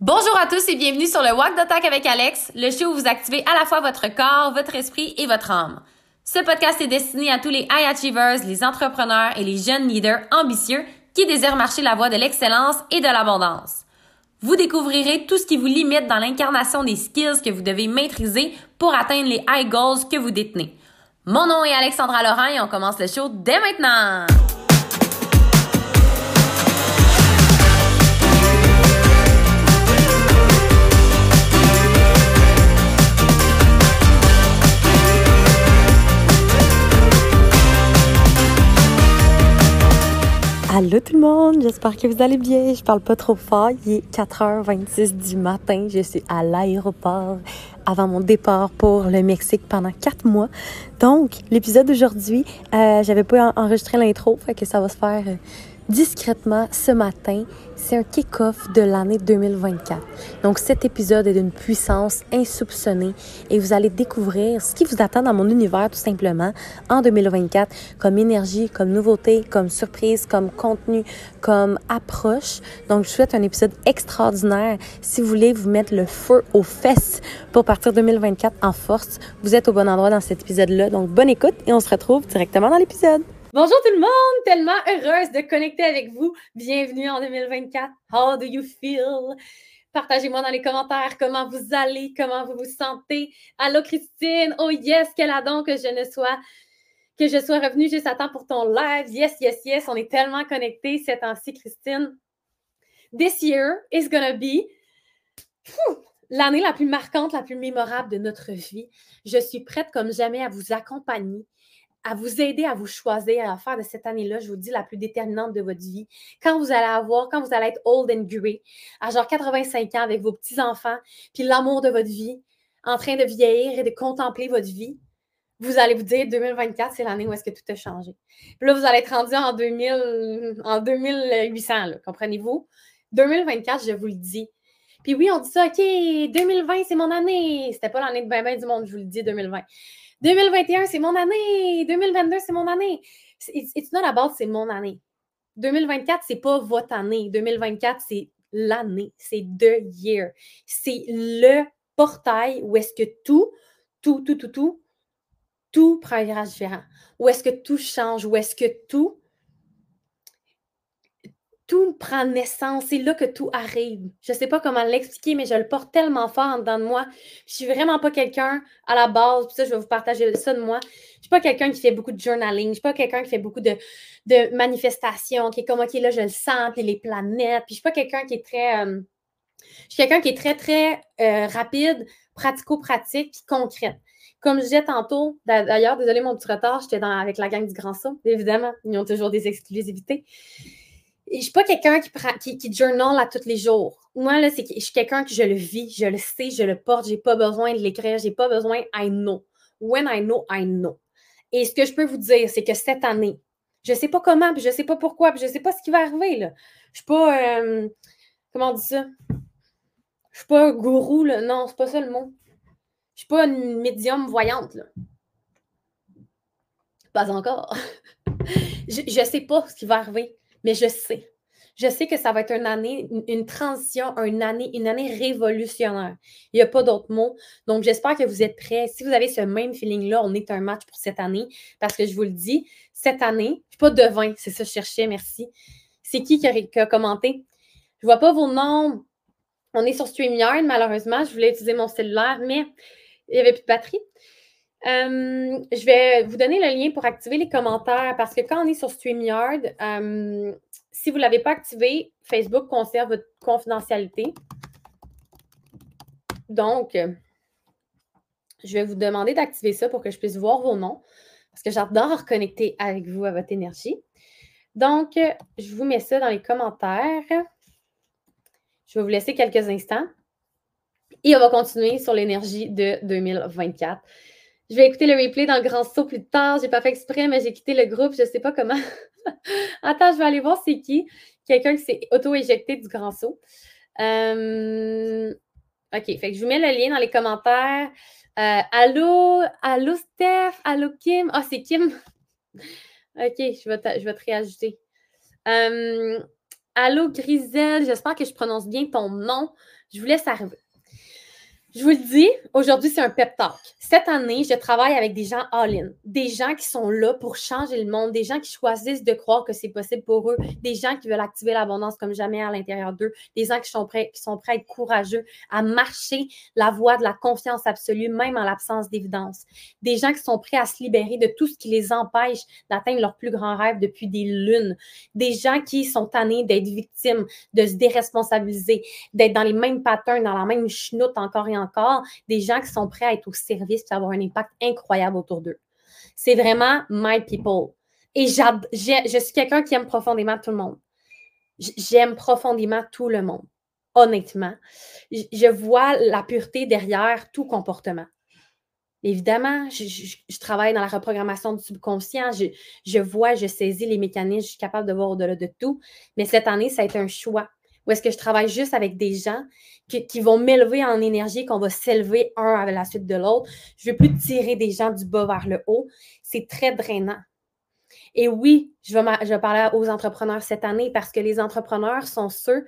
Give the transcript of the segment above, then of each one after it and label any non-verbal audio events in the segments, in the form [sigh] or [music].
Bonjour à tous et bienvenue sur le Walk d'Attaque avec Alex, le show où vous activez à la fois votre corps, votre esprit et votre âme. Ce podcast est destiné à tous les high achievers, les entrepreneurs et les jeunes leaders ambitieux qui désirent marcher la voie de l'excellence et de l'abondance. Vous découvrirez tout ce qui vous limite dans l'incarnation des skills que vous devez maîtriser pour atteindre les high goals que vous détenez. Mon nom est Alexandra Laurent et on commence le show dès maintenant! Allô tout le monde, j'espère que vous allez bien. Je parle pas trop fort. Il est 4h26 du matin. Je suis à l'aéroport avant mon départ pour le Mexique pendant quatre mois. Donc, l'épisode d'aujourd'hui, euh, j'avais pas enregistré l'intro, fait que ça va se faire euh, discrètement ce matin. C'est un kick-off de l'année 2024. Donc cet épisode est d'une puissance insoupçonnée et vous allez découvrir ce qui vous attend dans mon univers tout simplement en 2024 comme énergie, comme nouveauté, comme surprise, comme contenu, comme approche. Donc je souhaite un épisode extraordinaire. Si vous voulez vous mettre le feu aux fesses pour partir 2024 en force, vous êtes au bon endroit dans cet épisode-là. Donc bonne écoute et on se retrouve directement dans l'épisode. Bonjour tout le monde, tellement heureuse de connecter avec vous. Bienvenue en 2024. How do you feel? Partagez-moi dans les commentaires comment vous allez, comment vous vous sentez. Allô Christine, oh yes, quel adon que je ne sois que je sois revenue juste à temps pour ton live. Yes, yes, yes, on est tellement connectés cette temps-ci, Christine. This year is gonna be l'année la plus marquante, la plus mémorable de notre vie. Je suis prête comme jamais à vous accompagner à vous aider à vous choisir, à faire de cette année-là, je vous dis, la plus déterminante de votre vie. Quand vous allez avoir, quand vous allez être old and grey, à genre 85 ans avec vos petits-enfants, puis l'amour de votre vie, en train de vieillir et de contempler votre vie, vous allez vous dire 2024, c'est l'année où est-ce que tout a changé. Puis là, vous allez être rendu en, 2000, en 2800, comprenez-vous? 2024, je vous le dis. Puis oui, on dit ça, OK, 2020, c'est mon année. C'était pas l'année de ben, ben du monde, je vous le dis, 2020. 2021, c'est mon année. 2022, c'est mon année. It's, not about c'est mon année. 2024, c'est pas votre année. 2024, c'est l'année. C'est the year. C'est le portail où est-ce que tout, tout, tout, tout, tout, tout prend un virage différent. Où est-ce que tout change? Où est-ce que tout tout prend naissance. C'est là que tout arrive. Je ne sais pas comment l'expliquer, mais je le porte tellement fort en dedans de moi. Je suis vraiment pas quelqu'un à la base, puis ça, je vais vous partager ça de moi. Je ne suis pas quelqu'un qui fait beaucoup de journaling. Je ne suis pas quelqu'un qui fait beaucoup de, de, manifestations, qui est comme, OK, là, je le sens, puis les planètes. Puis je suis pas quelqu'un qui est très. Euh, je suis quelqu'un qui est très, très euh, rapide, pratico-pratique, puis concrète. Comme je disais tantôt, d'ailleurs, désolé mon petit retard, j'étais avec la gang du Grand Saut, évidemment. Ils ont toujours des exclusivités je ne suis pas quelqu'un qui, qui, qui, journal à tous les jours. Moi, là, c'est je suis quelqu'un que je le vis, je le sais, je le porte, je n'ai pas besoin de l'écrire, je n'ai pas besoin, I know. When I know, I know. Et ce que je peux vous dire, c'est que cette année, je ne sais pas comment, puis je ne sais pas pourquoi, puis je ne sais pas ce qui va arriver. Là. Je ne suis pas, euh, comment on dit ça? Je suis pas un gourou, là. non, c'est pas ça le mot. Je ne suis pas une médium voyante. Là. Pas encore. [laughs] je ne sais pas ce qui va arriver mais je sais. Je sais que ça va être une année, une transition, une année, une année révolutionnaire. Il n'y a pas d'autre mot. Donc, j'espère que vous êtes prêts. Si vous avez ce même feeling-là, on est un match pour cette année. Parce que je vous le dis, cette année, je suis pas devin, c'est ça que je cherchais, merci. C'est qui qui a, commenté? Je ne vois pas vos noms. On est sur StreamYard, malheureusement. Je voulais utiliser mon cellulaire, mais il n'y avait plus de batterie. Euh, je vais vous donner le lien pour activer les commentaires parce que quand on est sur StreamYard, euh, si vous ne l'avez pas activé, Facebook conserve votre confidentialité. Donc, je vais vous demander d'activer ça pour que je puisse voir vos noms parce que j'adore connecter avec vous à votre énergie. Donc, je vous mets ça dans les commentaires. Je vais vous laisser quelques instants et on va continuer sur l'énergie de 2024. Je vais écouter le replay dans le grand saut plus tard. Je n'ai pas fait exprès, mais j'ai quitté le groupe. Je sais pas comment. [laughs] Attends, je vais aller voir c'est qui. Quelqu'un qui s'est auto-éjecté du grand saut. Euh, OK, fait que je vous mets le lien dans les commentaires. Euh, allô, allô Steph, allô Kim? Ah, c'est Kim. [laughs] OK, je vais te, je vais te réajouter. Euh, allô Griselle, j'espère que je prononce bien ton nom. Je vous laisse arriver. Je vous le dis, aujourd'hui, c'est un pep talk. Cette année, je travaille avec des gens all-in, des gens qui sont là pour changer le monde, des gens qui choisissent de croire que c'est possible pour eux, des gens qui veulent activer l'abondance comme jamais à l'intérieur d'eux, des gens qui sont, prêts, qui sont prêts à être courageux, à marcher la voie de la confiance absolue, même en l'absence d'évidence. Des gens qui sont prêts à se libérer de tout ce qui les empêche d'atteindre leurs plus grands rêves depuis des lunes. Des gens qui sont tannés d'être victimes, de se déresponsabiliser, d'être dans les mêmes patterns, dans la même chenoute encore et encore des gens qui sont prêts à être au service et avoir un impact incroyable autour d'eux. C'est vraiment my people. Et je suis quelqu'un qui aime profondément tout le monde. J'aime profondément tout le monde, honnêtement. Je vois la pureté derrière tout comportement. Évidemment, je, travaille dans la reprogrammation du subconscient. Je, je, vois, je saisis les mécanismes, je suis capable de voir au-delà de tout. Mais cette année, ça a été un choix ou est-ce que je travaille juste avec des gens qui, vont m'élever en énergie, qu'on va s'élever un avec la suite de l'autre? Je ne veux plus tirer des gens du bas vers le haut. C'est très drainant. Et oui, je vais, je parler aux entrepreneurs cette année parce que les entrepreneurs sont ceux,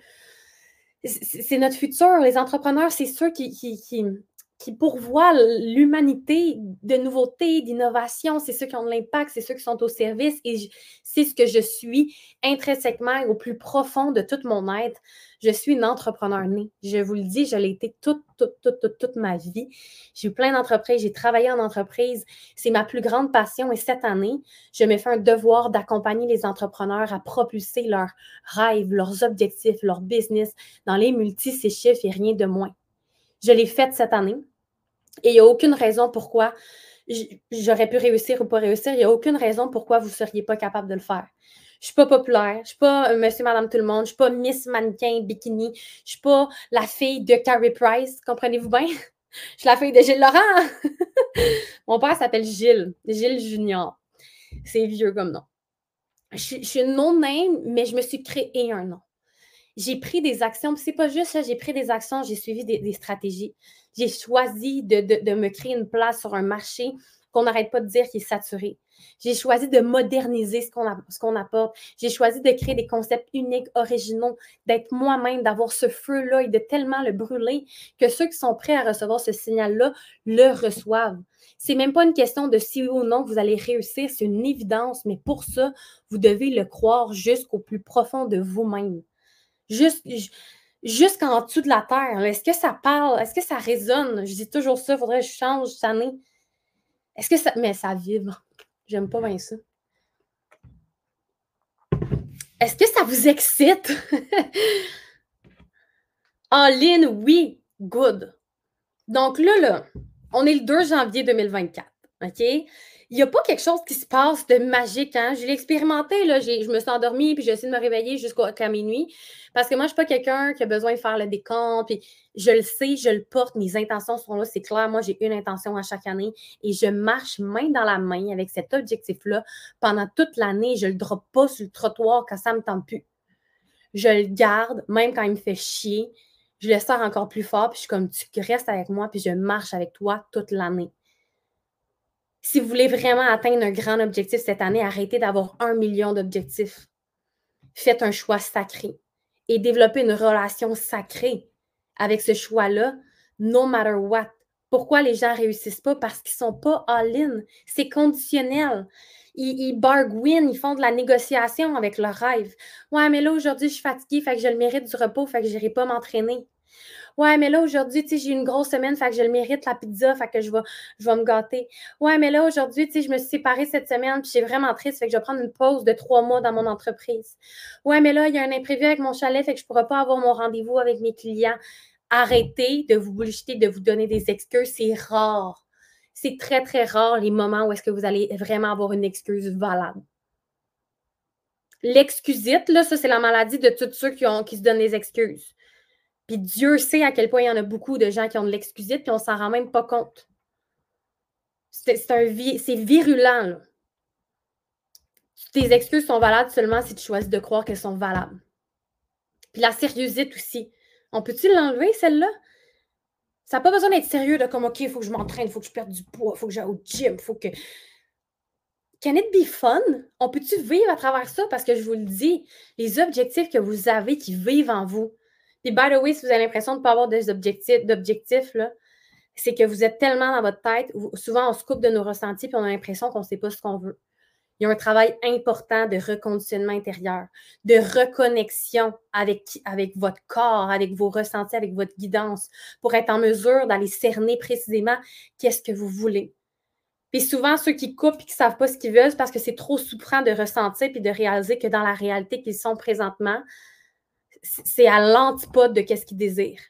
c'est notre futur. Les entrepreneurs, c'est ceux qui pourvoient l'humanité de nouveautés, d'innovation. C'est ceux qui ont de l'impact, c'est ceux qui sont au service. Et c'est ce que je suis intrinsèquement au plus profond de toute mon être. Je suis une entrepreneur née. Je vous le dis, je l'ai été toute, toute, toute, toute, toute ma vie. J'ai eu plein d'entreprises, j'ai travaillé en entreprise. C'est ma plus grande passion. Et cette année, je me fais un devoir d'accompagner les entrepreneurs à propulser leurs rêves, leurs objectifs, leur business dans les multi chiffres et rien de moins. Je l'ai faite cette année. Et il n'y a aucune raison pourquoi j'aurais pu réussir ou pas réussir. Il n'y a aucune raison pourquoi vous ne seriez pas capable de le faire. Je ne suis pas populaire, je ne suis pas euh, monsieur, madame, tout le monde, je ne suis pas Miss Mannequin Bikini, je ne suis pas la fille de Carrie Price, comprenez-vous bien? [laughs] Je suis la fille de Gilles Laurent. [laughs] Mon père s'appelle Gilles, Gilles Junior. C'est vieux comme nom. Je, je suis non-name, mais je me suis créé un nom j'ai pris des actions. C'est pas juste ça, j'ai pris des actions, j'ai suivi des, stratégies. J'ai choisi de, me créer une place sur un marché qu'on n'arrête pas de dire qui est saturé. J'ai choisi de moderniser ce qu'on, ce qu'on apporte. J'ai choisi de créer des concepts uniques, originaux, d'être moi-même, d'avoir ce feu-là et de tellement le brûler que ceux qui sont prêts à recevoir ce signal-là le reçoivent. C'est même pas une question de si ou non vous allez réussir, c'est une évidence, mais pour ça, vous devez le croire jusqu'au plus profond de vous-même jusqu'en dessous de la terre. Est-ce que ça parle? Est-ce que ça résonne? Je dis toujours ça, il faudrait que je change cette année. Est-ce que ça. Mais ça vibre. J'aime pas bien ça. Est-ce que ça vous excite? [laughs] en ligne, oui, good. Donc là, là, on est le 2 janvier 2024. OK? Il n'y a pas quelque chose qui se passe de magique. Hein? Je l'ai expérimenté, là. je me suis endormie, puis j'ai essayé de me réveiller jusqu'à minuit. Parce que moi, je ne suis pas quelqu'un qui a besoin de faire le décompte. Je le sais, je le porte, mes intentions sont là, c'est clair. Moi, j'ai une intention à chaque année et je marche main dans la main avec cet objectif-là pendant toute l'année. Je ne le drop pas sur le trottoir quand ça ne me tente plus. Je le garde, même quand il me fait chier. Je le sors encore plus fort, puis je suis comme, tu restes avec moi, puis je marche avec toi toute l'année. Si vous voulez vraiment atteindre un grand objectif cette année, arrêtez d'avoir un million d'objectifs. Faites un choix sacré et développez une relation sacrée avec ce choix-là, no matter what. Pourquoi les gens ne réussissent pas? Parce qu'ils ne sont pas all-in. C'est conditionnel. Ils, ils ils font de la négociation avec leurs rêves. Ouais, mais là, aujourd'hui, je suis fatiguée, fait que je le mérite du repos, fait que je n'irai pas m'entraîner. Ouais, mais là, aujourd'hui, j'ai une grosse semaine, fait que je le mérite, la pizza, fait que je vais, je vais me gâter. Ouais, mais là, aujourd'hui, je me suis séparée cette semaine, puis j'ai vraiment triste, fait que je vais prendre une pause de trois mois dans mon entreprise. Ouais, mais là, il y a un imprévu avec mon chalet, fait que je ne pourrai pas avoir mon rendez-vous avec mes clients. Arrêtez de vous bullshiter, de vous donner des excuses, c'est rare. C'est très, très rare les moments où est-ce que vous allez vraiment avoir une excuse valable. L'excusite, là, ça, c'est la maladie de tous ceux qui, ont, qui se donnent des excuses. Puis Dieu sait à quel point il y en a beaucoup de gens qui ont de l'excusite, puis on s'en rend même pas compte. C'est virulent. Là. Tes excuses sont valables seulement si tu choisis de croire qu'elles sont valables. Puis la sérieuxite aussi. On peut-tu l'enlever, celle-là? Ça n'a pas besoin d'être sérieux de comme OK, il faut que je m'entraîne, il faut que je perde du poids, il faut que j'aille au gym, il faut que. Can it be fun? On peut-tu vivre à travers ça? Parce que je vous le dis, les objectifs que vous avez qui vivent en vous, Puis, by the way, si vous avez l'impression de ne pas avoir d'objectifs, c'est que vous êtes tellement dans votre tête, souvent on se coupe de nos ressentis, puis on a l'impression qu'on ne sait pas ce qu'on veut. Il y a un travail important de reconditionnement intérieur, de reconnexion avec, avec votre corps, avec vos ressentis, avec votre guidance, pour être en mesure d'aller cerner précisément qu'est-ce que vous voulez. Puis souvent, ceux qui coupent et qui ne savent pas ce qu'ils veulent, c'est parce que c'est trop souffrant de ressentir puis de réaliser que dans la réalité qu'ils sont présentement, c'est à l'antipode de ce qu'ils désirent.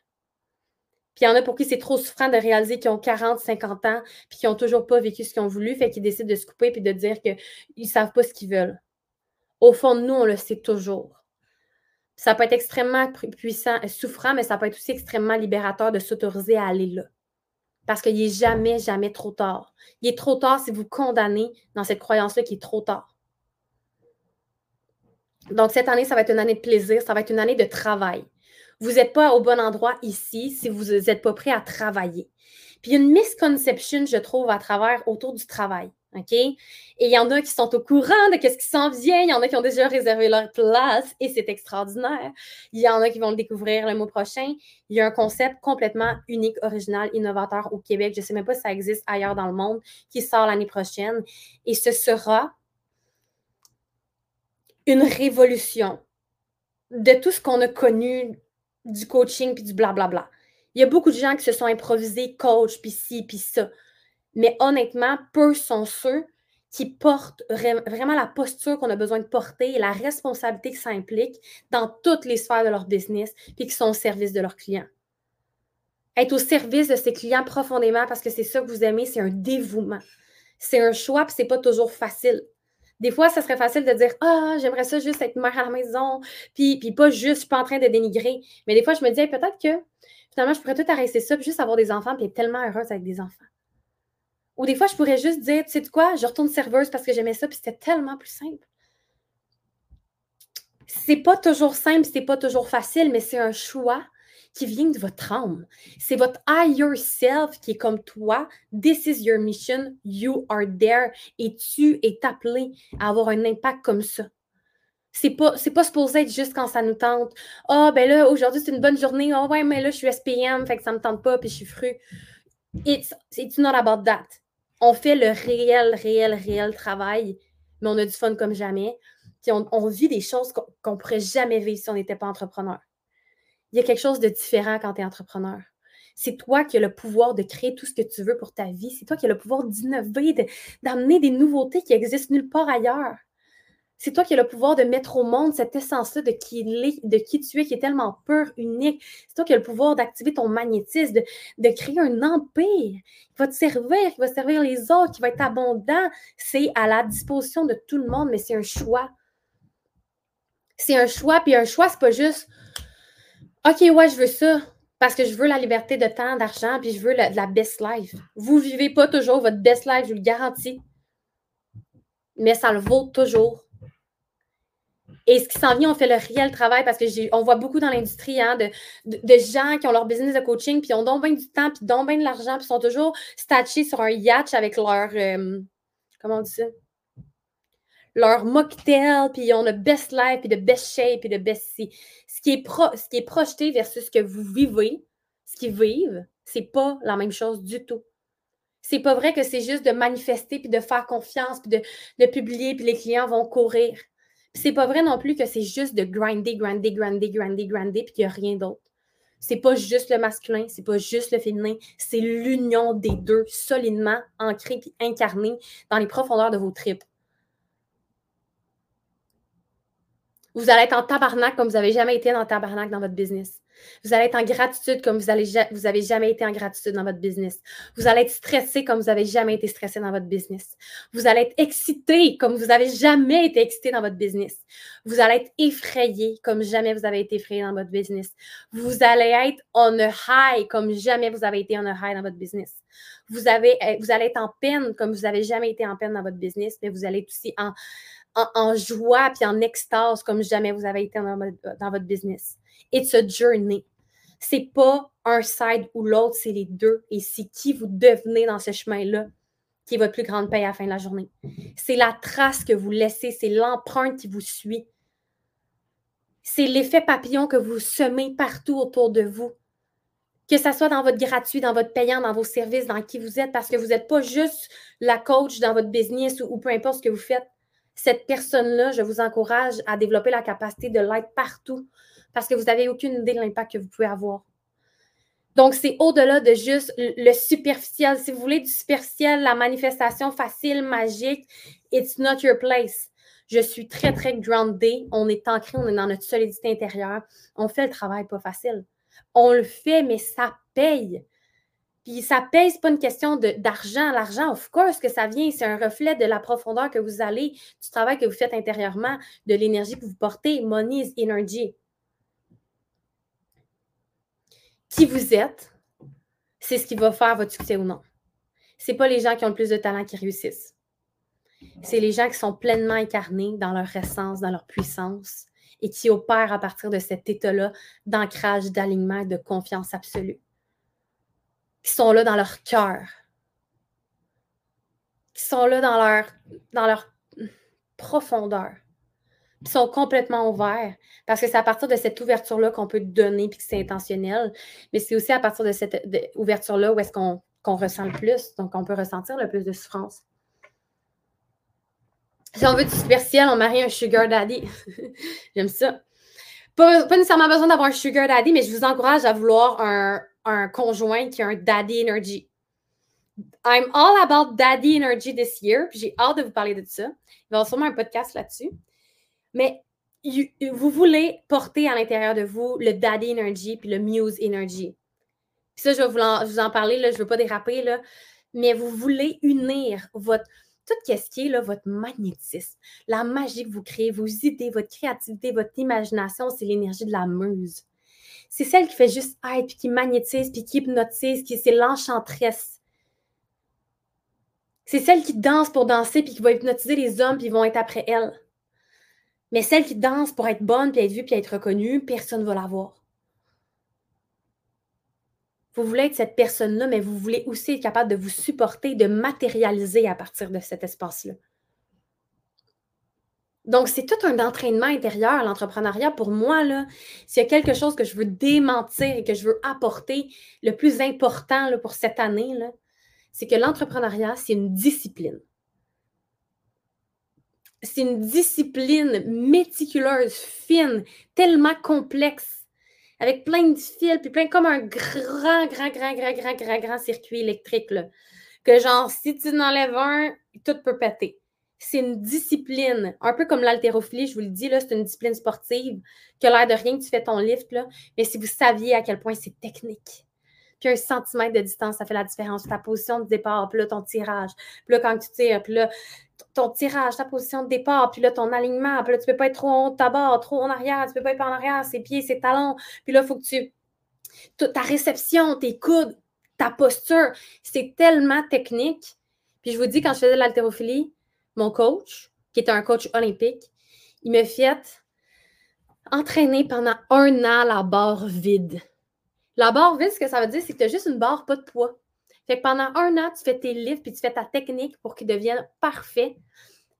Puis il y en a pour qui c'est trop souffrant de réaliser qu'ils ont 40, 50 ans, puis qu'ils n'ont toujours pas vécu ce qu'ils ont voulu, fait qu'ils décident de se couper puis de dire qu'ils ne savent pas ce qu'ils veulent. Au fond de nous, on le sait toujours. Ça peut être extrêmement puissant, souffrant, mais ça peut être aussi extrêmement libérateur de s'autoriser à aller là. Parce qu'il n'est jamais, jamais trop tard. Il est trop tard si vous condamnez dans cette croyance-là qu'il est trop tard. Donc, cette année, ça va être une année de plaisir, ça va être une année de travail. Vous n'êtes pas au bon endroit ici si vous n'êtes pas prêt à travailler. Puis, il y a une misconception, je trouve, à travers autour du travail. OK? Et il y en a qui sont au courant de ce qui s'en vient. Il y en a qui ont déjà réservé leur place et c'est extraordinaire. Il y en a qui vont le découvrir le mois prochain. Il y a un concept complètement unique, original, innovateur au Québec. Je ne sais même pas si ça existe ailleurs dans le monde qui sort l'année prochaine. Et ce sera une révolution de tout ce qu'on a connu du coaching puis du blablabla. Il y a beaucoup de gens qui se sont improvisés coach puis ci puis ça. Mais honnêtement, peu sont ceux qui portent vraiment la posture qu'on a besoin de porter et la responsabilité que ça implique dans toutes les sphères de leur business, puis qui sont au service de leurs clients. Être au service de ses clients profondément parce que c'est ça que vous aimez, c'est un dévouement. C'est un choix, puis c'est pas toujours facile. Des fois, ça serait facile de dire Ah, j'aimerais ça juste être mère à la maison, puis, pas juste, je suis pas en train de dénigrer. Mais des fois, je me dis peut-être que finalement, je pourrais tout arrêter ça, puis juste avoir des enfants, puis être tellement heureuse avec des enfants. Ou des fois, je pourrais juste dire, tu sais de quoi, je retourne serveuse parce que j'aimais ça, puis c'était tellement plus simple. C'est pas toujours simple, c'est pas toujours facile, mais c'est un choix qui vient de votre âme. C'est votre higher self qui est comme toi. This is your mission. You are there. Et tu es appelé à avoir un impact comme ça. C'est pas, c'est pas supposé être juste quand ça nous tente. Ah, oh, ben là, aujourd'hui, c'est une bonne journée. Ah, oh, ouais, mais là, je suis SPM, fait que ça me tente pas, puis je suis fru. It's, it's not about that on fait le réel, réel, réel travail, mais on a du fun comme jamais. Puis on, vit des choses qu'on ne pourrait jamais vivre si on n'était pas entrepreneur. Il y a quelque chose de différent quand tu es entrepreneur. C'est toi qui as le pouvoir de créer tout ce que tu veux pour ta vie. C'est toi qui as le pouvoir d'innover, d'amener des nouveautés qui existent nulle part ailleurs. C'est toi qui as le pouvoir de mettre au monde cette essence-là de qui, de qui tu es, qui est tellement pure, unique. C'est toi qui as le pouvoir d'activer ton magnétisme, de, créer un empire qui va te servir, qui va servir les autres, qui va être abondant. C'est à la disposition de tout le monde, mais c'est un choix. C'est un choix, puis un choix, c'est pas juste OK, ouais, je veux ça parce que je veux la liberté de temps, d'argent, puis je veux la, la best life. Vous ne vivez pas toujours votre best life, je vous le garantis. Mais ça le vaut toujours. Et ce qui s'en vient, on fait le réel travail parce qu'on voit beaucoup dans l'industrie hein, de, de, gens qui ont leur business de coaching, puis ont donc bien du temps, puis donc bien de l'argent, puis sont toujours statchés sur un yacht avec leur. Euh, comment on dit ça? Leur mocktail, puis ils ont le best life, puis le best shape, puis le best C. Ce qui est, pro, ce qui est projeté versus ce que vous vivez, ce qu'ils vivent, c'est pas la même chose du tout. C'est pas vrai que c'est juste de manifester, puis de faire confiance, puis de, de publier, puis les clients vont courir c'est pas vrai non plus que c'est juste de grinder, grinder, grinder, grinder, grinder, puis qu'il n'y a rien d'autre. C'est pas juste le masculin, c'est pas juste le féminin, c'est l'union des deux solidement ancrée et incarnée dans les profondeurs de vos tripes. Vous allez être en tabarnak comme vous n'avez jamais été en tabarnak dans votre business. Vous allez être en gratitude comme vous n'avez jamais été en gratitude dans votre business. Vous allez être stressé comme vous n'avez jamais été stressé dans votre business. Vous allez être excité comme vous n'avez jamais été excité dans votre business. Vous allez être effrayé comme jamais vous avez été effrayé dans votre business. Vous allez être on a high comme jamais vous avez été on a high dans votre business. Vous, avez, eh, vous allez être en peine comme vous n'avez jamais été en peine dans votre business, mais vous allez être aussi en, en, joie puis en extase comme jamais vous avez été dans, dans votre business. It's a journey. C'est pas un side ou l'autre, c'est les deux. Et c'est qui vous devenez dans ce chemin-là qui est votre plus grande paye à la fin de la journée. C'est la trace que vous laissez, c'est l'empreinte qui vous suit. C'est l'effet papillon que vous semez partout autour de vous. Que ce soit dans votre gratuit, dans votre payant, dans vos services, dans qui vous êtes, parce que vous n'êtes pas juste la coach dans votre business ou, peu importe ce que vous faites. Cette personne-là, je vous encourage à développer la capacité de l'être partout parce que vous n'avez aucune idée de l'impact que vous pouvez avoir. Donc, c'est au-delà de juste le superficiel. Si vous voulez du superficiel, la manifestation facile, magique, it's not your place. Je suis très, très grounded. On est ancré, on est dans notre solidité intérieure. On fait le travail pas facile. On le fait, mais ça paye. Puis ça c'est pas une question d'argent. L'argent, of course que ça vient, c'est un reflet de la profondeur que vous allez, du travail que vous faites intérieurement, de l'énergie que vous portez. Money is energy. qui vous êtes, c'est ce qui va faire votre succès ou non. Ce pas les gens qui ont le plus de talent qui réussissent. C'est les gens qui sont pleinement incarnés dans leur essence, dans leur puissance et qui opèrent à partir de cet état-là d'ancrage, d'alignement et de confiance absolue. Qui sont là dans leur cœur. Qui sont là dans leur, dans leur profondeur sont complètement ouverts. Parce que c'est à partir de cette ouverture-là qu'on peut donner puis que c'est intentionnel. Mais c'est aussi à partir de cette ouverture-là où est-ce qu'on ressent le plus. Donc, on peut ressentir le plus de souffrance. Si on veut du superficiel, on marie un sugar daddy. [laughs] J'aime ça. Pas, nécessairement besoin d'avoir un sugar daddy, mais je vous encourage à vouloir un, un conjoint qui a un daddy energy. I'm all about daddy energy this year. Puis j'ai hâte de vous parler de ça. Il va y avoir sûrement un podcast là-dessus. Mais vous voulez porter à l'intérieur de vous le daddy energy puis le muse energy. ça, je vais vous en, parler, là, je ne veux pas déraper, là, mais vous voulez unir votre, tout ce qui est là, votre magnétisme, la magie que vous créez, vos idées, votre créativité, votre imagination, c'est l'énergie de la muse. C'est celle qui fait juste être, puis qui magnétise, puis qui hypnotise, qui c'est l'enchantresse. C'est celle qui danse pour danser, puis qui va hypnotiser les hommes, puis ils vont être après elle. Mais celle qui danse pour être bonne, puis être vue, puis être reconnue, personne ne va la voir. Vous voulez être cette personne-là, mais vous voulez aussi être capable de vous supporter, de matérialiser à partir de cet espace-là. Donc, c'est tout un entraînement intérieur, l'entrepreneuriat. Pour moi, là, s'il y a quelque chose que je veux démentir et que je veux apporter, le plus important pour cette année, c'est que l'entrepreneuriat, c'est une discipline c'est une discipline méticuleuse, fine, tellement complexe, avec plein de fils, puis plein comme un grand, grand, grand, grand, grand, grand, grand circuit électrique, que genre, si tu en enlèves un, tout peut péter. C'est une discipline, un peu comme l'haltérophilie, je vous le dis, là, c'est une discipline sportive qui a l'air de rien que tu fais ton lift, là, mais si vous saviez à quel point c'est technique. Puis un centimètre de distance, ça fait la différence. Ta position de départ, puis là, ton tirage. Puis là, quand tu tires, puis là, ton tirage, ta position de départ, puis là, ton alignement, puis là, tu peux pas être trop en haut de trop en arrière, tu peux pas être en arrière, ses pieds, ses talons, puis là, il faut que tu... Ta réception, tes coudes, ta posture, c'est tellement technique. Puis je vous dis, quand je faisais de l'haltérophilie, mon coach, qui était un coach olympique, il me fait entraîner pendant un an la barre vide. La barre vide, ce que ça veut dire, c'est que tu as juste une barre, pas de poids. Fait que pendant un an, tu fais tes lifts, puis tu fais ta technique pour qu'ils deviennent parfaits.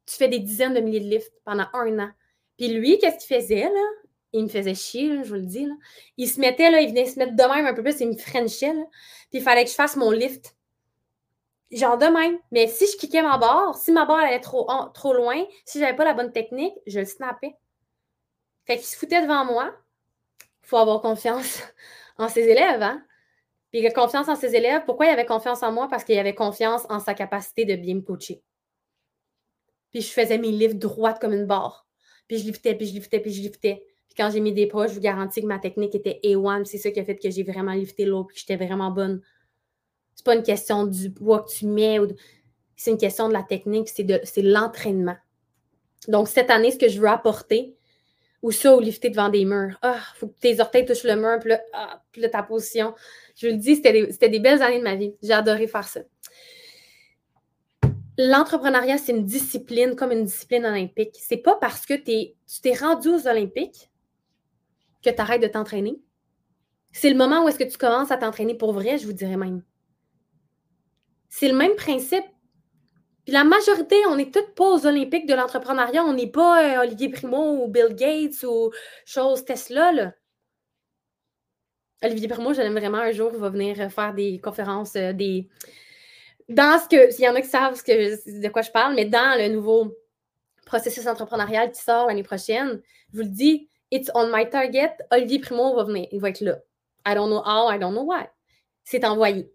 Tu fais des dizaines de milliers de lifts pendant un an. Puis lui, qu'est-ce qu'il faisait, là? Il me faisait chier, je vous le dis. Il se mettait, là, il venait se mettre de même un peu plus, il me frenchait. Là. Puis il fallait que je fasse mon lift. Genre de même. Mais si je kickais ma barre, si ma barre allait trop, trop loin, si j'avais pas la bonne technique, je le snappais. Fait qu'il se foutait devant moi. Il faut avoir confiance [laughs] en ses élèves, hein? Puis il a confiance en ses élèves. Pourquoi il avait confiance en moi? Parce qu'il avait confiance en sa capacité de bien me coacher. Puis je faisais mes livres droites comme une barre. Puis je liftais, puis je liftais, puis je liftais. Puis quand j'ai mis des poids, je vous garantis que ma technique était A1. C'est ça qui a fait que j'ai vraiment lifté l'eau, puis que j'étais vraiment bonne. C'est pas une question du poids que tu mets. C'est une question de la technique, c'est de... l'entraînement. Donc, cette année, ce que je veux apporter, ou ça, ou lifter devant des murs. Ah, faut que tes orteils touchent le mur, puis là, ah, ta position. Je vous le dis, c'était des, belles années de ma vie. J'ai adoré faire ça. L'entrepreneuriat, c'est une discipline comme une discipline olympique. C'est pas parce que tu t'es rendu aux Olympiques que tu arrêtes de t'entraîner. C'est le moment où est-ce que tu commences à t'entraîner pour vrai, je vous dirais même. C'est le même principe. Puis la majorité, on n'est toutes pas aux Olympiques de l'entrepreneuriat. On n'est pas euh, Olivier Primo ou Bill Gates ou chose Tesla. Là. Olivier Primo, j'aime vraiment un jour, il va venir faire des conférences, euh, des. Dans ce que. S'il y en a qui savent ce que, de quoi je parle, mais dans le nouveau processus entrepreneurial qui sort l'année prochaine, je vous le dis, it's on my target. Olivier Primo va venir, il va être là. I don't know how, I don't know why. C'est envoyé.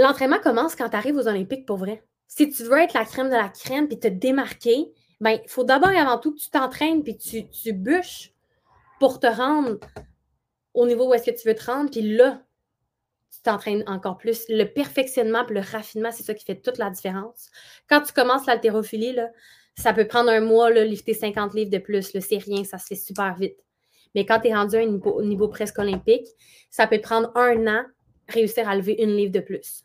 L'entraînement commence quand tu arrives aux Olympiques pour vrai. Si tu veux être la crème de la crème puis te démarquer, ben, il faut d'abord et avant tout que tu t'entraînes puis tu, tu bûches pour te rendre au niveau où est-ce que tu veux te rendre. Puis là, tu t'entraînes encore plus. Le perfectionnement et le raffinement, c'est ça qui fait toute la différence. Quand tu commences l'haltérophilie, ça peut prendre un mois, là, lifter 50 livres de plus. C'est rien, ça se fait super vite. Mais quand tu es rendu à un niveau, niveau, presque olympique, ça peut prendre un an réussir à lever une livre de plus.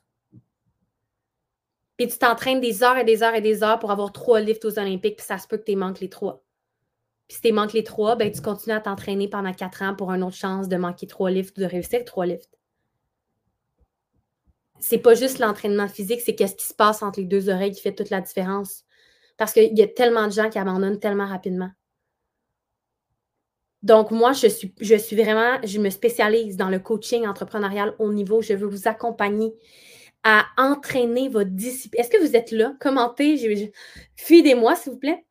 Puis tu t'entraînes des heures et des heures et des heures pour avoir trois lifts aux Olympiques, puis ça se peut que tu manques les trois. Puis si tu manques les trois, ben, tu continues à t'entraîner pendant quatre ans pour une autre chance de manquer trois lifts ou de réussir trois lifts. C'est pas juste l'entraînement physique, c'est qu'est-ce qui se passe entre les deux oreilles qui fait toute la différence. Parce qu'il y a tellement de gens qui abandonnent tellement rapidement. Donc, moi, je suis, vraiment, je me spécialise dans le coaching entrepreneurial au niveau. Je veux vous accompagner à entraîner votre discipline. Est-ce que vous êtes là? Commentez. Fidez-moi, s'il vous plaît.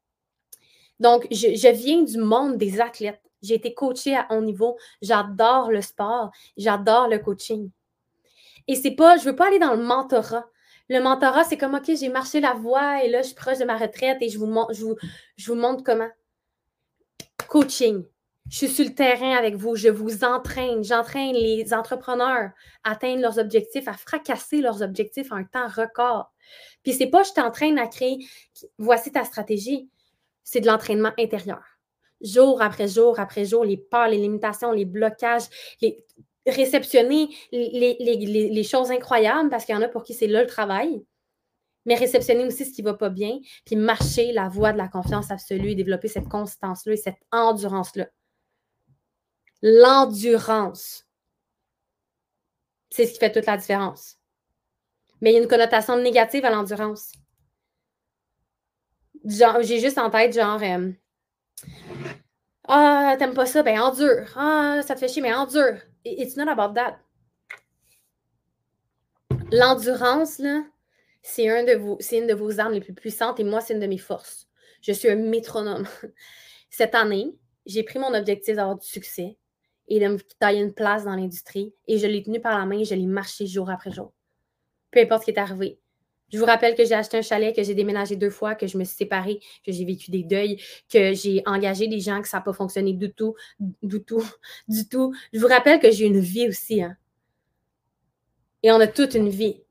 Donc, je, viens du monde des athlètes. J'ai été coachée à haut niveau. J'adore le sport. J'adore le coaching. Et c'est pas, je veux pas aller dans le mentorat. Le mentorat, c'est comme, OK, j'ai marché la voie et là, je suis proche de ma retraite et je vous, je vous, je vous montre comment. Coaching. Je suis sur le terrain avec vous, je vous entraîne, j'entraîne les entrepreneurs à atteindre leurs objectifs, à fracasser leurs objectifs en un temps record. Puis c'est pas je t'entraîne à créer voici ta stratégie, c'est de l'entraînement intérieur. Jour après jour après jour, les peurs, les limitations, les blocages, les réceptionner les, les choses incroyables parce qu'il y en a pour qui c'est là le travail, mais réceptionner aussi ce qui ne va pas bien, puis marcher la voie de la confiance absolue et développer cette constance-là et cette endurance-là l'endurance. C'est ce qui fait toute la différence. Mais il y a une connotation négative à l'endurance. J'ai juste en tête, genre, euh, ah, t'aimes pas ça? Ben, endure. Ah, ça te fait chier, mais endure. It's not about that. L'endurance, là, c'est un vos, une de vos armes les plus puissantes et moi, c'est une de mes forces. Je suis un métronome. [laughs] Cette année, j'ai pris mon objectif d'avoir du succès et de me tailler une place dans l'industrie. Et je l'ai tenu par la main et je l'ai marché jour après jour. Peu importe ce qui est arrivé. Je vous rappelle que j'ai acheté un chalet, que j'ai déménagé deux fois, que je me suis séparée, que j'ai vécu des deuils, que j'ai engagé des gens, que ça n'a pas fonctionné du tout, du tout, [laughs] du tout. Je vous rappelle que j'ai une vie aussi. Hein. Et on a toute une vie.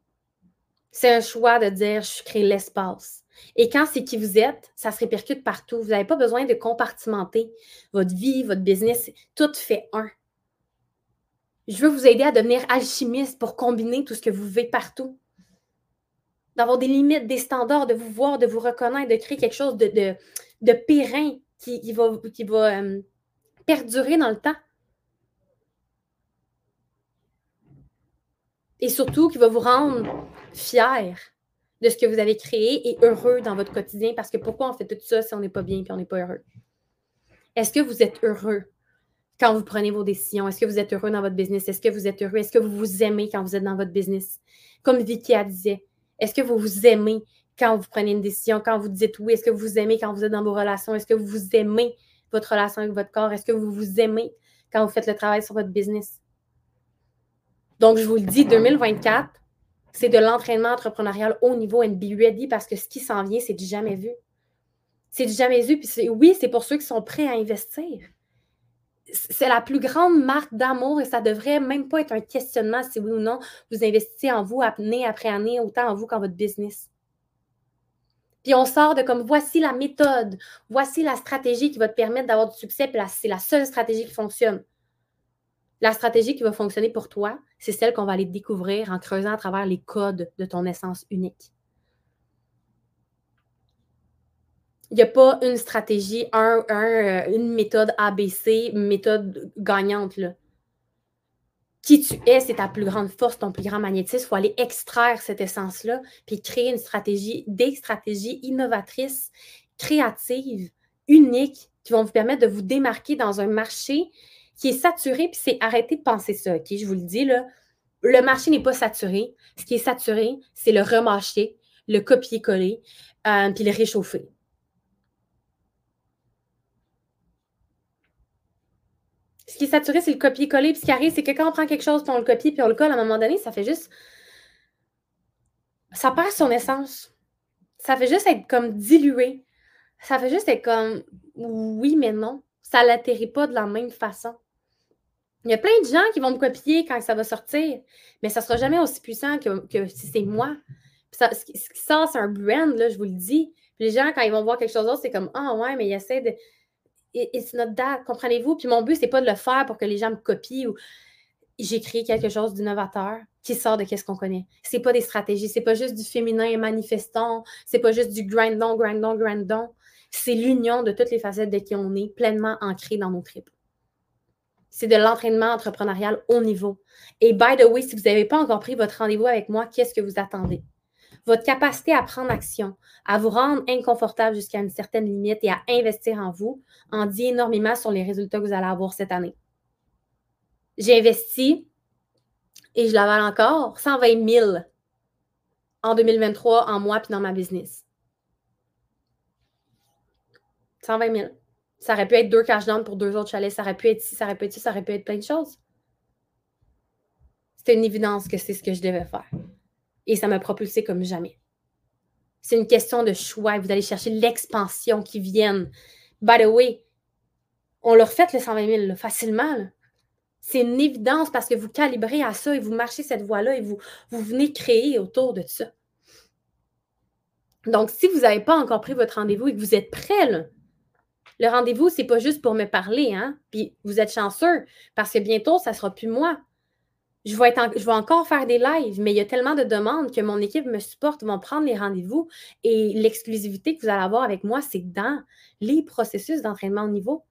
C'est un choix de dire je crée l'espace. Et quand c'est qui vous êtes, ça se répercute partout. Vous n'avez pas besoin de compartimenter votre vie, votre business. Tout fait un. Je veux vous aider à devenir alchimiste pour combiner tout ce que vous vivez partout. D'avoir des limites, des standards, de vous voir, de vous reconnaître, de créer quelque chose de, de, périn qui, va, qui va euh, perdurer dans le temps. Et surtout, qui va vous rendre fier de ce que vous avez créé et heureux dans votre quotidien. Parce que pourquoi on fait tout ça si on n'est pas bien et on n'est pas heureux? Est-ce que vous êtes heureux quand vous prenez vos décisions? Est-ce que vous êtes heureux dans votre business? Est-ce que vous êtes heureux? Est-ce que vous vous aimez quand vous êtes dans votre business? Comme Vicky a disait, est-ce que vous vous aimez quand vous prenez une décision, quand vous dites oui? Est-ce que vous vous aimez quand vous êtes dans vos relations? Est-ce que vous vous aimez votre relation avec votre corps? Est-ce que vous vous aimez quand vous faites le travail sur votre business? Donc, je vous le dis, 2024, c'est de l'entraînement entrepreneurial haut niveau and be ready parce que ce qui s'en vient, c'est du jamais vu. C'est du jamais vu. Puis oui, c'est pour ceux qui sont prêts à investir. C'est la plus grande marque d'amour et ça devrait même pas être un questionnement si oui ou non vous investissez en vous année après année, autant en vous qu'en votre business. Puis on sort de comme voici la méthode, voici la stratégie qui va te permettre d'avoir du succès, puis c'est la seule stratégie qui fonctionne. La stratégie qui va fonctionner pour toi, c'est celle qu'on va aller découvrir en creusant à travers les codes de ton essence unique. Il n'y a pas une stratégie, euh, une méthode ABC, méthode gagnante. Qui tu es, c'est ta plus grande force, ton plus grand magnétisme. Il faut aller extraire cette essence-là, puis créer une stratégie, des stratégies innovatrices, créatives, uniques, qui vont vous permettre de vous démarquer dans un marché qui est saturé, puis c'est arrêter de penser ça, OK? Je vous le dis, là, le marché n'est pas saturé. Ce qui est saturé, c'est le remarcher, le copier-coller, euh, puis le réchauffer. Ce qui est saturé, c'est le copier-coller. Puis ce qui arrive, c'est que quand on prend quelque chose, puis on le copie, puis on le colle, à un moment donné, ça fait juste. Ça perd son essence. Ça fait juste être comme dilué. Ça fait juste être comme oui, mais non. Ça l'atterrit pas de la même façon. Il y a plein de gens qui vont me copier quand ça va sortir, mais ça ne sera jamais aussi puissant que, si c'est moi. ce, qui, sort, c'est un brand, là, je vous le dis. les gens, quand ils vont voir quelque chose d'autre, c'est comme Ah ouais, mais il essaie de it's not that, comprenez-vous? Puis mon but, c'est pas de le faire pour que les gens me copient ou j'ai créé quelque chose d'innovateur qui sort de qu'est-ce qu'on connaît. C'est pas des stratégies, c'est pas juste du féminin manifestant, c'est pas juste du grindon, grindon, grindon. C'est l'union de toutes les facettes de qui on est, pleinement ancré dans nos tripes. C'est de l'entraînement entrepreneurial au niveau. Et by the way, si vous n'avez pas encore pris votre rendez-vous avec moi, qu'est-ce que vous attendez? Votre capacité à prendre action, à vous rendre inconfortable jusqu'à une certaine limite et à investir en vous en dit énormément sur les résultats que vous allez avoir cette année. J'ai investi et je l'avale encore 120 000 en 2023 en moi puis dans ma business. 120 000. Ça aurait pu être deux cash down pour deux autres chalets. Ça aurait pu être ci, ça aurait pu être ci, ça aurait pu être plein de choses. C'était une évidence que c'est ce que je devais faire. Et ça m'a propulsé comme jamais. C'est une question de choix. Vous allez chercher l'expansion qui vienne. By the way, on leur fait le 120 000 facilement. C'est une évidence parce que vous calibrez à ça et vous marchez cette voie-là et vous, vous venez créer autour de ça. Donc, si vous n'avez pas encore pris votre rendez-vous et que vous êtes prêt, le rendez-vous, ce n'est pas juste pour me parler, hein? Puis vous êtes chanceux parce que bientôt, ça sera plus moi je vais, je vais encore faire des lives, mais il y a tellement de demandes que mon équipe me supporte, vont prendre les rendez-vous et l'exclusivité que vous allez avoir avec moi, c'est dans les processus d'entraînement au niveau.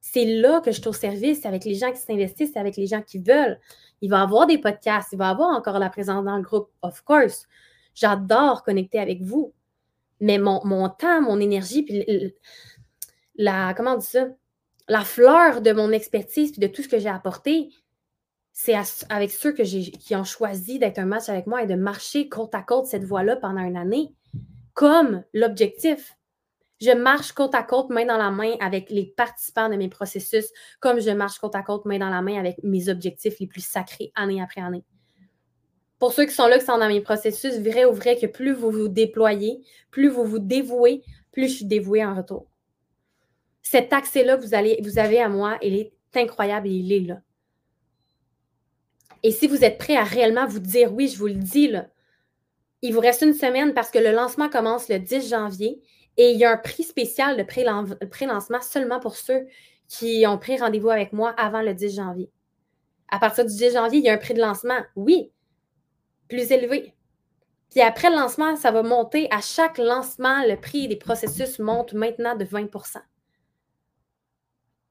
C'est là que je suis au service avec les gens qui s'investissent, avec les gens qui veulent. Il va y avoir des podcasts, il va y avoir encore la présence dans le groupe, of course. J'adore connecter avec vous. Mais mon, mon temps, mon énergie, puis la, comment on dit ça? La fleur de mon expertise puis de tout ce que j'ai apporté, c'est avec ceux qui ont choisi d'être un match avec moi et de marcher côte à côte cette voie-là pendant une année, comme l'objectif. Je marche côte à côte, main dans la main avec les participants de mes processus, comme je marche côte à côte, main dans la main avec mes objectifs les plus sacrés année après année. Pour ceux qui sont là, qui sont dans mes processus, vrai ou vrai que plus vous vous déployez, plus vous vous dévouez, plus je suis dévouée en retour. Cet accès-là que vous, allez, vous avez à moi, il est incroyable et il est là. Et si vous êtes prêt à réellement vous dire oui, je vous le dis, là, il vous reste une semaine parce que le lancement commence le 10 janvier et il y a un prix spécial de pré-lancement seulement pour ceux qui ont pris rendez-vous avec moi avant le 10 janvier. À partir du 10 janvier, il y a un prix de lancement, oui, plus élevé. Puis après le lancement, ça va monter. À chaque lancement, le prix des processus monte maintenant de 20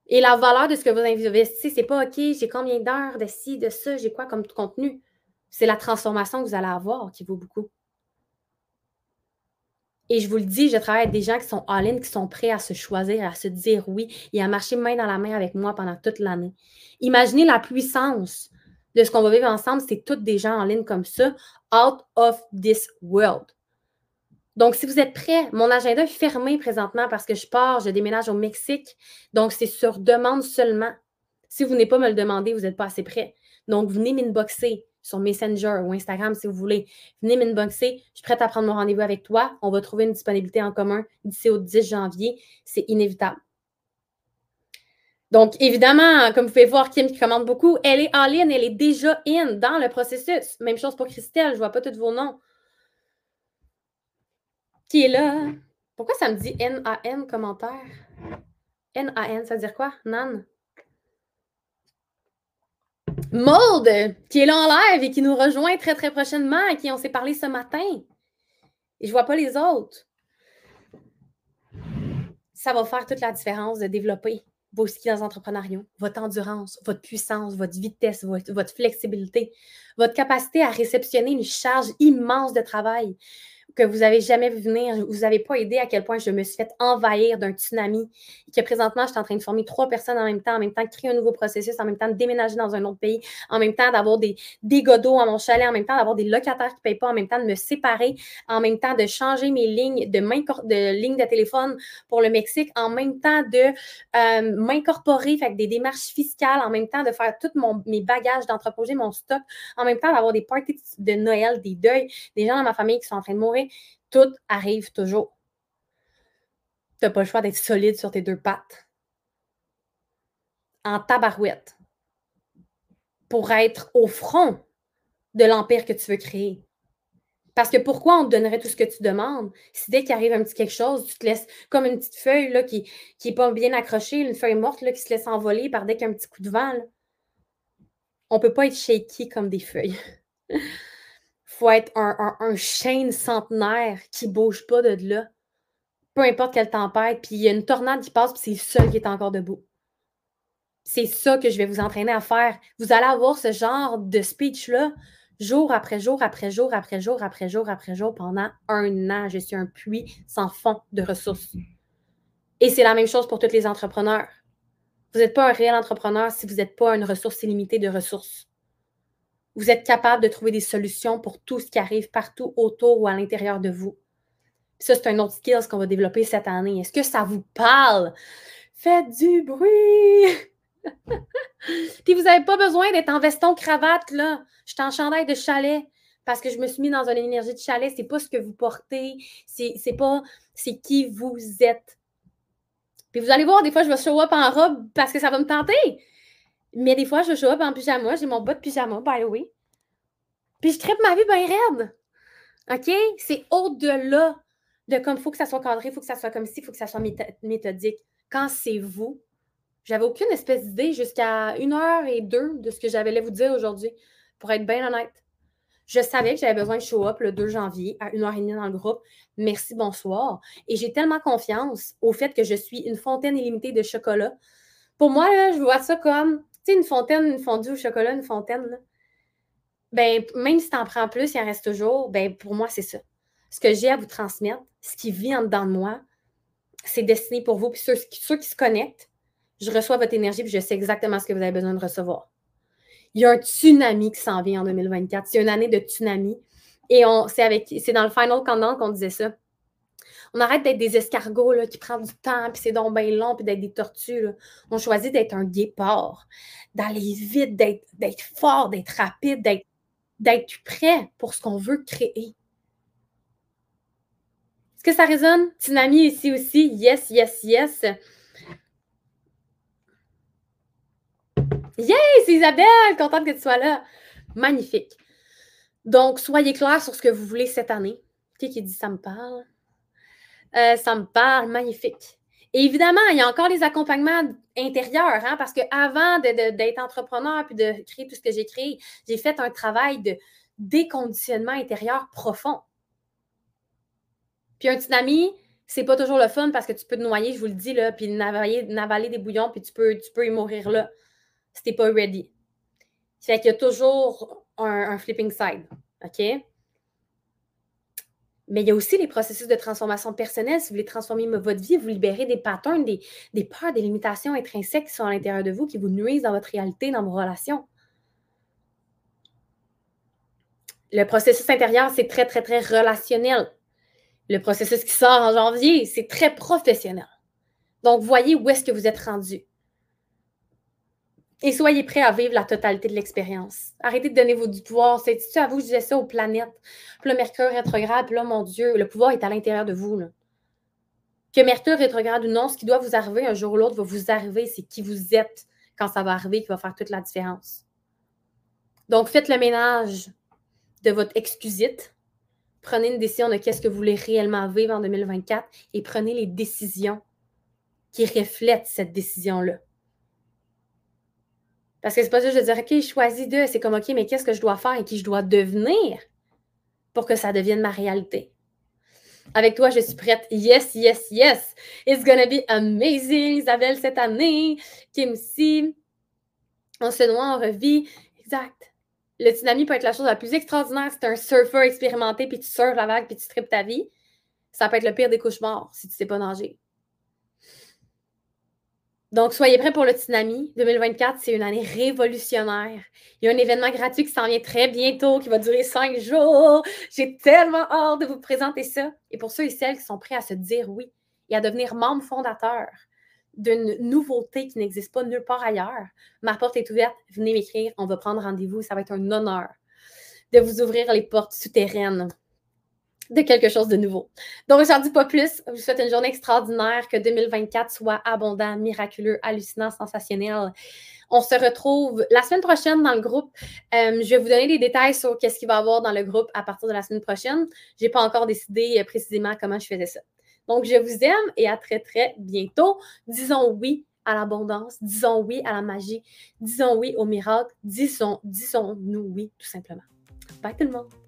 et la valeur de ce que vous investissez, c'est pas OK, j'ai combien d'heures de ci, de ça, j'ai quoi comme contenu? C'est la transformation que vous allez avoir qui vaut beaucoup. Et je vous le dis, je travaille avec des gens qui sont all-in, qui sont prêts à se choisir, à se dire oui et à marcher main dans la main avec moi pendant toute l'année. Imaginez la puissance de ce qu'on va vivre ensemble, c'est toutes des gens en ligne comme ça, out of this world. Donc, si vous êtes prêts, mon agenda est fermé présentement parce que je pars, je déménage au Mexique. Donc, c'est sur demande seulement. Si vous venez pas me le demander, vous n'êtes pas assez prêt. Donc, venez m'inboxer sur Messenger ou Instagram si vous voulez. Venez m'inboxer. Je suis prête à prendre mon rendez-vous avec toi. On va trouver une disponibilité en commun d'ici au 10 janvier. C'est inévitable. Donc, évidemment, comme vous pouvez voir, Kim qui commande beaucoup, elle est en ligne, elle est déjà in dans le processus. Même chose pour Christelle, je ne vois pas tous vos noms qui est là. Pourquoi ça me dit N-A-N commentaire? N-A-N, ça veut dire quoi? Nan? Maud, qui est là en live et qui nous rejoint très, très prochainement, à qui on s'est parlé ce matin. Et je vois pas les autres. Ça va faire toute la différence de développer vos skills entrepreneuriaux, votre endurance, votre puissance, votre vitesse, votre flexibilité, votre capacité à réceptionner une charge immense de travail, que vous n'avez jamais vu venir, vous n'avez pas aidé à quel point je me suis fait envahir d'un tsunami et que présentement, je suis en train de former trois personnes en même temps, en même temps de créer un nouveau processus, en même temps de déménager dans un autre pays, en même temps d'avoir des dégâts d'eau à mon chalet, en même temps d'avoir des locataires qui ne payent pas, en même temps de me séparer, en même temps de changer mes lignes de, de lignes de téléphone pour le Mexique, en même temps de euh, m'incorporer, fait des démarches fiscales, en même temps de faire tous mes bagages, d'entreposer mon stock, en même temps d'avoir des parties de Noël, des deuils, des gens dans ma famille qui sont en train de mourir tout arrive toujours. Tu n'as pas le choix d'être solide sur tes deux pattes. En tabarouette. Pour être au front de l'empire que tu veux créer. Parce que pourquoi on te donnerait tout ce que tu demandes? Si dès qu'il arrive un petit quelque chose, tu te laisses comme une petite feuille là, qui n'est pas bien accrochée, une feuille morte qui se laisse envoler par dès qu'un petit coup de vent. On ne peut pas être shaky comme des feuilles. [laughs] faut être un, un, centenaire qui bouge pas de là. Peu importe quelle tempête, puis il y a une tornade qui passe, puis c'est seul qui est encore debout. C'est ça que je vais vous entraîner à faire. Vous allez avoir ce genre de speech-là jour après jour, après jour, après jour, après jour, après jour, pendant un an. Je suis un puits sans fond de ressources. Et c'est la même chose pour tous les entrepreneurs. Vous n'êtes pas un réel entrepreneur si vous n'êtes pas une ressource illimitée de ressources. Vous êtes capable de trouver des solutions pour tout ce qui arrive partout autour ou à l'intérieur de vous. ça, c'est un autre skill qu'on va développer cette année. Est-ce que ça vous parle? Faites du bruit! [laughs] Puis vous n'avez pas besoin d'être en veston cravate, là. Je suis en chandail de chalet parce que je me suis mis dans une énergie de chalet. C'est pas ce que vous portez. C'est pas c'est qui vous êtes. Puis vous allez voir, des fois, je vais show up en robe parce que ça va me tenter. Mais des fois, je show up en pyjama. J'ai mon bas de pyjama, by the way. Puis je traite ma vie bien raide. OK? C'est au-delà de comme il faut que ça soit cadré, il faut que ça soit comme ci, il faut que ça soit méthodique. Quand c'est vous, j'avais aucune espèce d'idée jusqu'à une heure et deux de ce que j'avais à vous dire aujourd'hui, pour être bien honnête. Je savais que j'avais besoin de show up le 2 janvier à une heure et demie dans le groupe. Merci, bonsoir. Et j'ai tellement confiance au fait que je suis une fontaine illimitée de chocolat. Pour moi, je vois ça comme sais, une fontaine, une fondue au chocolat, une fontaine, là, ben, même si tu en prends plus, il en reste toujours, ben, pour moi, c'est ça. Ce que j'ai à vous transmettre, ce qui vit en dedans de moi, c'est destiné pour vous. Puis ceux, qui se connectent, je reçois votre énergie, puis je sais exactement ce que vous avez besoin de recevoir. Il y a un tsunami qui s'en vient en 2024. C'est une année de tsunami. Et c'est dans le Final Countdown qu'on disait ça. On arrête d'être des escargots là, qui prennent du temps, puis c'est donc bien long, puis d'être des tortues. On choisit d'être un guépard, d'aller vite, d'être fort, d'être rapide, d'être prêt pour ce qu'on veut créer. Est-ce que ça résonne? Tsunami ici aussi. Yes, yes, yes. Yes, Isabelle! Contente que tu sois là. Magnifique. Donc, soyez clairs sur ce que vous voulez cette année. Qui qui dit ça me parle? Euh, ça me parle, magnifique. Et évidemment, il y a encore les accompagnements intérieurs, hein, parce qu'avant d'être entrepreneur puis de créer tout ce que j'ai créé, j'ai fait un travail de déconditionnement intérieur profond. Puis un tsunami, c'est pas toujours le fun parce que tu peux te noyer, je vous le dis, là, puis navaler, navaler des bouillons, puis tu peux, tu peux y mourir là si t'es pas ready. Fait qu'il y a toujours un, un flipping side. OK? Mais il y a aussi les processus de transformation personnelle. Si vous voulez transformer votre vie, vous libérez des patterns, des, peurs, des limitations intrinsèques qui sont à l'intérieur de vous, qui vous nuisent dans votre réalité, dans vos relations. Le processus intérieur, c'est très, très, très relationnel. Le processus qui sort en janvier, c'est très professionnel. Donc, voyez où est-ce que vous êtes rendu. Et soyez prêts à vivre la totalité de l'expérience. Arrêtez de donner vos du pouvoir. C'est à vous, je disais ça aux planètes? Puis le Mercure rétrograde, puis là, mon Dieu, le pouvoir est à l'intérieur de vous. Que Mercure rétrograde ou non, ce qui doit vous arriver un jour ou l'autre va vous arriver. C'est qui vous êtes quand ça va arriver qui va faire toute la différence. Donc, faites le ménage de votre excusite. Prenez une décision de qu'est-ce que vous voulez réellement vivre en 2024 et prenez les décisions qui reflètent cette décision-là. Parce que c'est pas juste de dire, OK, je choisis deux. C'est comme, OK, mais qu'est-ce que je dois faire et qui je dois devenir pour que ça devienne ma réalité? Avec toi, je suis prête. Yes, yes, yes. It's gonna be amazing, Isabelle, cette année. Kim aussi. On se noie, on revit. Exact. Le tsunami peut être la chose la plus extraordinaire si tu un surfeur expérimenté, puis tu surfes la vague, puis tu tripes ta vie. Ça peut être le pire des cauchemars si tu ne sais pas nager. Donc, soyez prêts pour le tsunami. 2024, c'est une année révolutionnaire. Il y a un événement gratuit qui s'en vient très bientôt, qui va durer cinq jours. J'ai tellement hâte de vous présenter ça. Et pour ceux et celles qui sont prêts à se dire oui et à devenir membres fondateurs d'une nouveauté qui n'existe pas nulle part ailleurs, ma porte est ouverte. Venez m'écrire. On va prendre rendez-vous. Ça va être un honneur de vous ouvrir les portes souterraines de quelque chose de nouveau. Donc, j'en dis pas plus. Je vous souhaite une journée extraordinaire, que 2024 soit abondant, miraculeux, hallucinant, sensationnel. On se retrouve la semaine prochaine dans le groupe. Euh, je vais vous donner des détails sur qu'est-ce qu'il va y avoir dans le groupe à partir de la semaine prochaine. Je n'ai pas encore décidé euh, précisément comment je faisais ça. Donc, je vous aime et à très, très bientôt. Disons oui à l'abondance, disons oui à la magie, disons oui au miracle, disons, disons-nous oui, tout simplement. Bye tout le monde!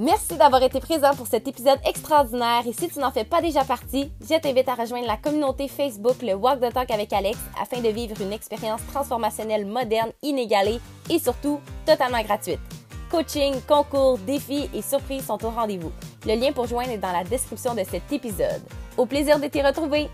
Merci d'avoir été présent pour cet épisode extraordinaire et si tu n'en fais pas déjà partie, je t'invite à rejoindre la communauté Facebook Le Walk the Talk avec Alex afin de vivre une expérience transformationnelle moderne, inégalée et surtout totalement gratuite. Coaching, concours, défis et surprises sont au rendez-vous. Le lien pour joindre est dans la description de cet épisode. Au plaisir de t'y retrouver!